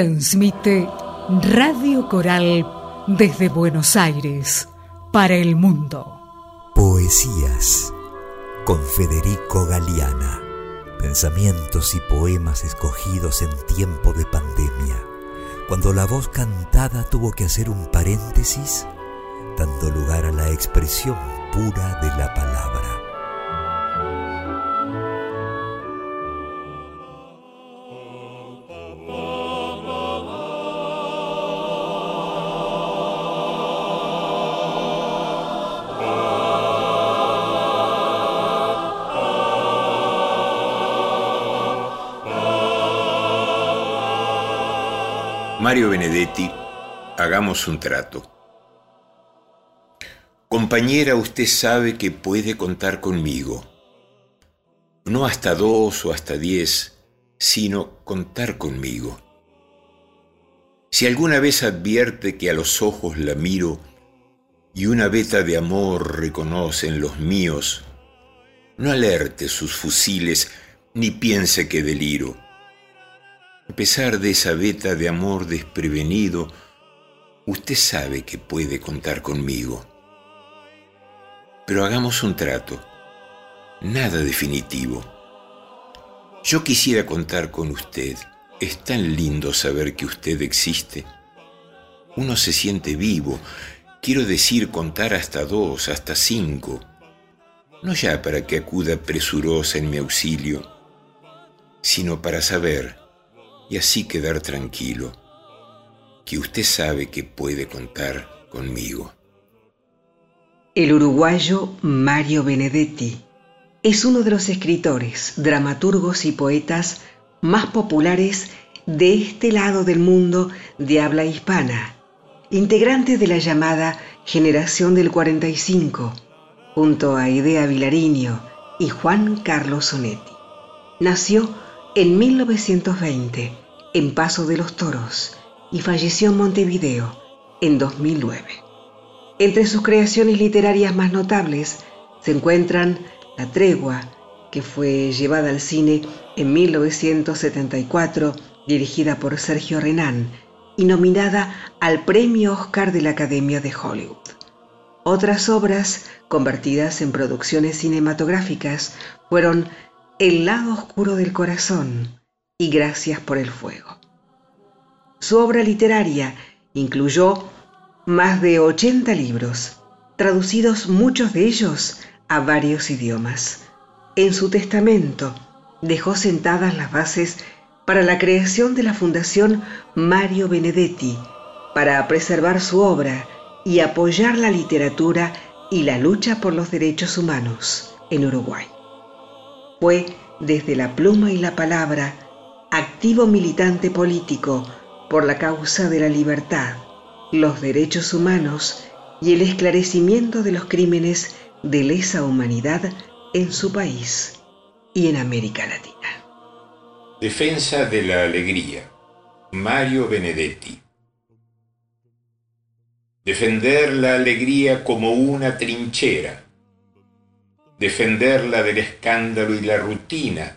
Transmite Radio Coral desde Buenos Aires para el mundo. Poesías con Federico Galeana. Pensamientos y poemas escogidos en tiempo de pandemia, cuando la voz cantada tuvo que hacer un paréntesis, dando lugar a la expresión pura de la palabra. Mario Benedetti, hagamos un trato. Compañera, usted sabe que puede contar conmigo. No hasta dos o hasta diez, sino contar conmigo. Si alguna vez advierte que a los ojos la miro y una veta de amor reconoce en los míos, no alerte sus fusiles ni piense que deliro a pesar de esa veta de amor desprevenido, usted sabe que puede contar conmigo. Pero hagamos un trato, nada definitivo. Yo quisiera contar con usted. Es tan lindo saber que usted existe. Uno se siente vivo. Quiero decir contar hasta dos, hasta cinco. No ya para que acuda presurosa en mi auxilio, sino para saber y así quedar tranquilo, que usted sabe que puede contar conmigo. El uruguayo Mario Benedetti es uno de los escritores, dramaturgos y poetas más populares de este lado del mundo de habla hispana, integrante de la llamada Generación del 45, junto a Idea Vilariño y Juan Carlos Sonetti. Nació en 1920 en Paso de los Toros y falleció en Montevideo en 2009. Entre sus creaciones literarias más notables se encuentran La Tregua, que fue llevada al cine en 1974, dirigida por Sergio Renán y nominada al Premio Oscar de la Academia de Hollywood. Otras obras, convertidas en producciones cinematográficas, fueron el lado oscuro del corazón y Gracias por el fuego. Su obra literaria incluyó más de 80 libros, traducidos muchos de ellos a varios idiomas. En su testamento dejó sentadas las bases para la creación de la Fundación Mario Benedetti, para preservar su obra y apoyar la literatura y la lucha por los derechos humanos en Uruguay. Fue, desde la pluma y la palabra, activo militante político por la causa de la libertad, los derechos humanos y el esclarecimiento de los crímenes de lesa humanidad en su país y en América Latina. Defensa de la alegría. Mario Benedetti. Defender la alegría como una trinchera defenderla del escándalo y la rutina,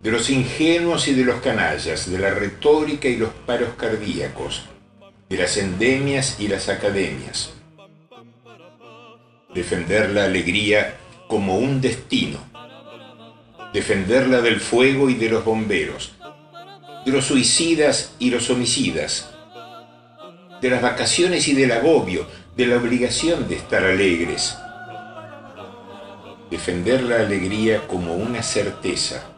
de los ingenuos y de los canallas, de la retórica y los paros cardíacos, de las endemias y las academias. Defender la alegría como un destino, defenderla del fuego y de los bomberos, de los suicidas y los homicidas, de las vacaciones y del agobio, de la obligación de estar alegres, defender la alegría como una certeza,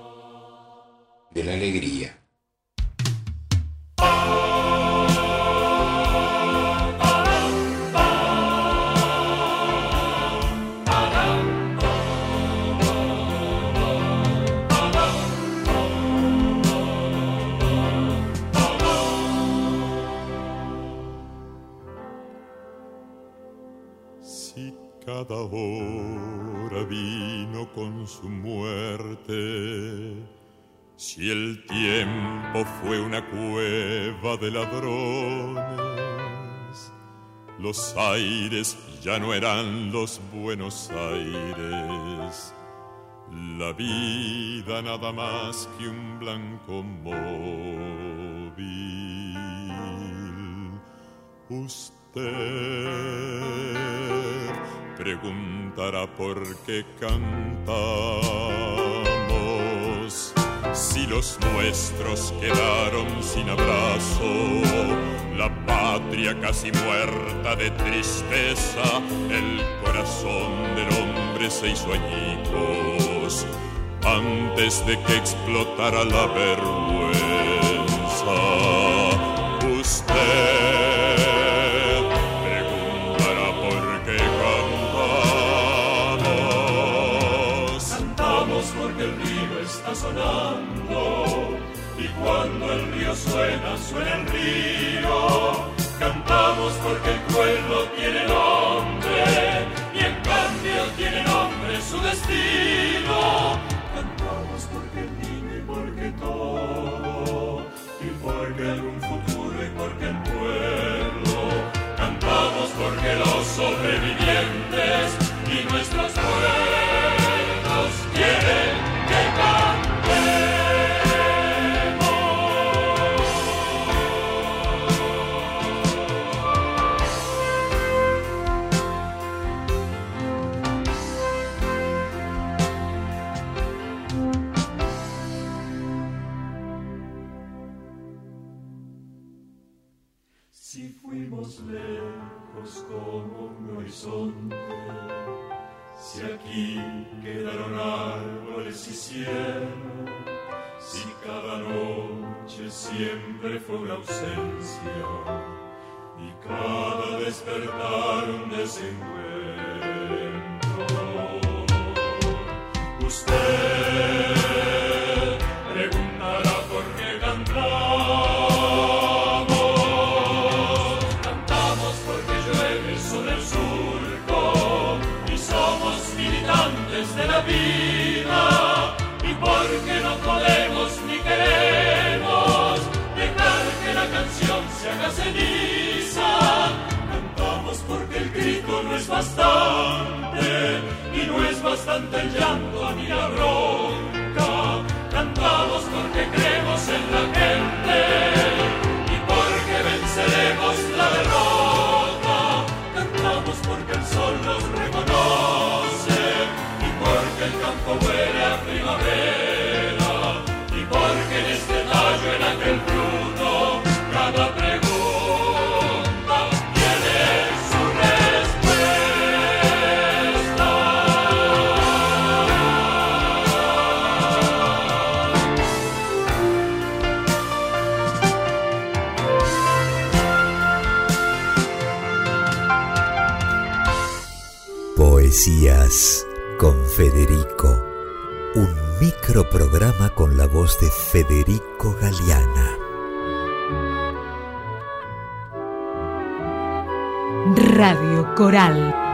de la alegría. cada hora vino con su muerte. Si el tiempo fue una cueva de ladrones, los aires ya no eran los buenos aires. La vida nada más que un blanco móvil. Usted preguntará por qué cantamos. Si los nuestros quedaron sin abrazo, la patria casi muerta de tristeza, el corazón del hombre se hizo añicos antes de que explotara la vergüenza. Cantamos porque el pueblo tiene nombre y en cambio tiene nombre su destino. Cantamos porque el niño y porque todo y porque algún futuro y porque el pueblo. Cantamos porque los sobrevivientes y nuestros pueblos lejos como un horizonte. Si aquí quedaron árboles y cielo, si cada noche siempre fue una ausencia y cada despertar un desencuentro. Usted es bastante y no es bastante el llanto ni la bronca. Cantamos porque creemos en la gente y porque venceremos la derrota. Con Federico, un microprograma con la voz de Federico Galeana. Radio Coral